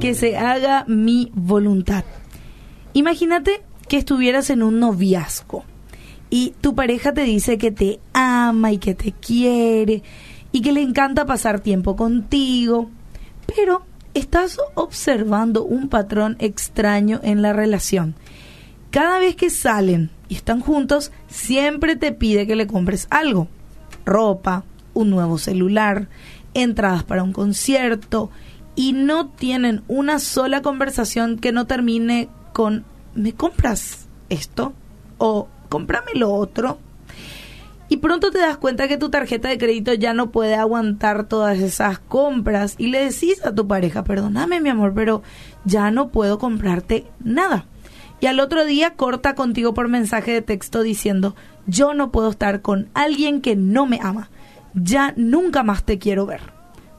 Que se haga mi voluntad. Imagínate que estuvieras en un noviazgo y tu pareja te dice que te ama y que te quiere y que le encanta pasar tiempo contigo, pero estás observando un patrón extraño en la relación. Cada vez que salen y están juntos, siempre te pide que le compres algo. Ropa, un nuevo celular, entradas para un concierto y no tienen una sola conversación que no termine con ¿me compras esto? o cómprame lo otro. Y pronto te das cuenta que tu tarjeta de crédito ya no puede aguantar todas esas compras y le decís a tu pareja, perdóname mi amor, pero ya no puedo comprarte nada. Y al otro día corta contigo por mensaje de texto diciendo, yo no puedo estar con alguien que no me ama. Ya nunca más te quiero ver.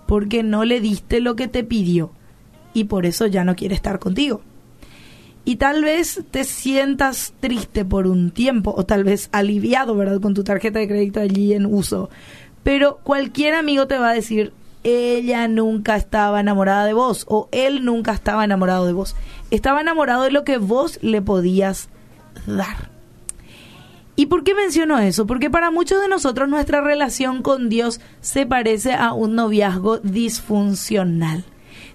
Porque no le diste lo que te pidió. Y por eso ya no quiere estar contigo y tal vez te sientas triste por un tiempo o tal vez aliviado, ¿verdad? Con tu tarjeta de crédito allí en uso. Pero cualquier amigo te va a decir, ella nunca estaba enamorada de vos o él nunca estaba enamorado de vos. Estaba enamorado de lo que vos le podías dar. ¿Y por qué menciono eso? Porque para muchos de nosotros nuestra relación con Dios se parece a un noviazgo disfuncional.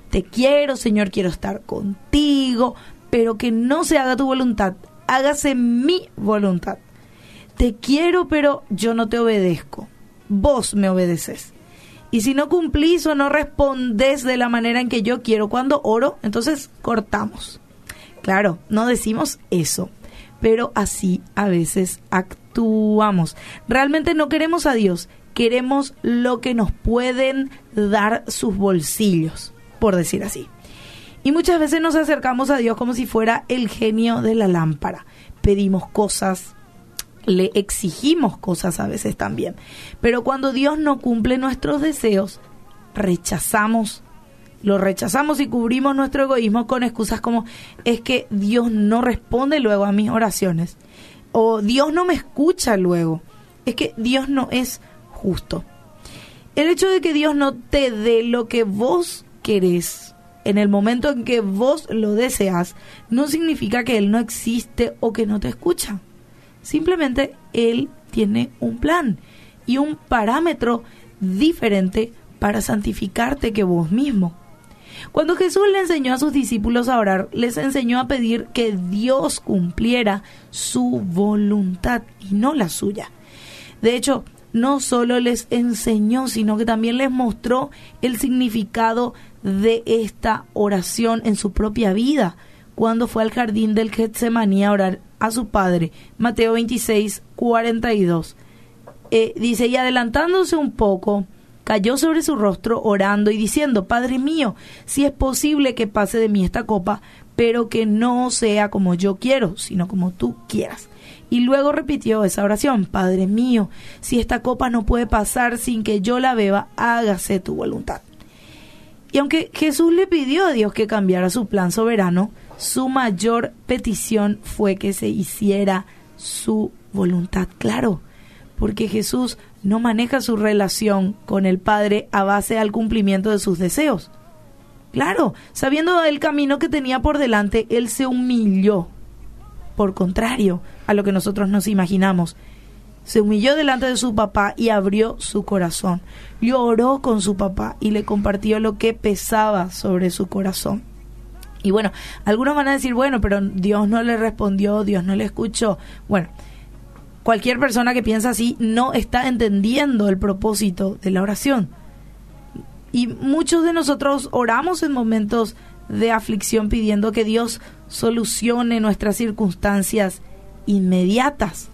Te quiero, Señor, quiero estar contigo, pero que no se haga tu voluntad, hágase mi voluntad. Te quiero, pero yo no te obedezco. Vos me obedeces. Y si no cumplís o no respondes de la manera en que yo quiero cuando oro, entonces cortamos. Claro, no decimos eso, pero así a veces actuamos. Realmente no queremos a Dios, queremos lo que nos pueden dar sus bolsillos, por decir así. Y muchas veces nos acercamos a Dios como si fuera el genio de la lámpara. Pedimos cosas, le exigimos cosas a veces también. Pero cuando Dios no cumple nuestros deseos, rechazamos, lo rechazamos y cubrimos nuestro egoísmo con excusas como es que Dios no responde luego a mis oraciones. O Dios no me escucha luego. Es que Dios no es justo. El hecho de que Dios no te dé lo que vos querés en el momento en que vos lo deseas, no significa que Él no existe o que no te escucha. Simplemente Él tiene un plan y un parámetro diferente para santificarte que vos mismo. Cuando Jesús le enseñó a sus discípulos a orar, les enseñó a pedir que Dios cumpliera su voluntad y no la suya. De hecho, no solo les enseñó, sino que también les mostró el significado de esta oración en su propia vida cuando fue al jardín del Getsemaní a orar a su padre. Mateo 26, 42. Eh, dice, y adelantándose un poco, cayó sobre su rostro orando y diciendo, Padre mío, si es posible que pase de mí esta copa, pero que no sea como yo quiero, sino como tú quieras. Y luego repitió esa oración, Padre mío, si esta copa no puede pasar sin que yo la beba, hágase tu voluntad. Y aunque Jesús le pidió a Dios que cambiara su plan soberano, su mayor petición fue que se hiciera su voluntad. Claro, porque Jesús no maneja su relación con el Padre a base al cumplimiento de sus deseos. Claro, sabiendo el camino que tenía por delante, Él se humilló por contrario a lo que nosotros nos imaginamos. Se humilló delante de su papá y abrió su corazón. Lloró con su papá y le compartió lo que pesaba sobre su corazón. Y bueno, algunos van a decir, bueno, pero Dios no le respondió, Dios no le escuchó. Bueno, cualquier persona que piensa así no está entendiendo el propósito de la oración. Y muchos de nosotros oramos en momentos de aflicción pidiendo que Dios solucione nuestras circunstancias inmediatas.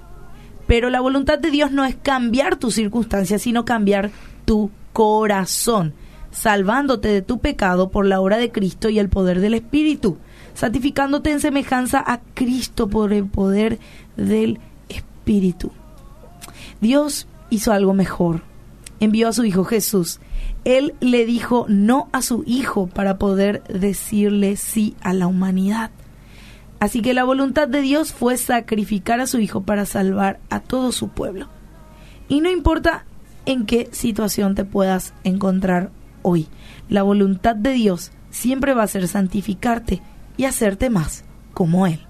Pero la voluntad de Dios no es cambiar tus circunstancias, sino cambiar tu corazón, salvándote de tu pecado por la obra de Cristo y el poder del Espíritu, santificándote en semejanza a Cristo por el poder del Espíritu. Dios hizo algo mejor. Envió a su Hijo Jesús él le dijo no a su hijo para poder decirle sí a la humanidad. Así que la voluntad de Dios fue sacrificar a su hijo para salvar a todo su pueblo. Y no importa en qué situación te puedas encontrar hoy. La voluntad de Dios siempre va a ser santificarte y hacerte más como Él.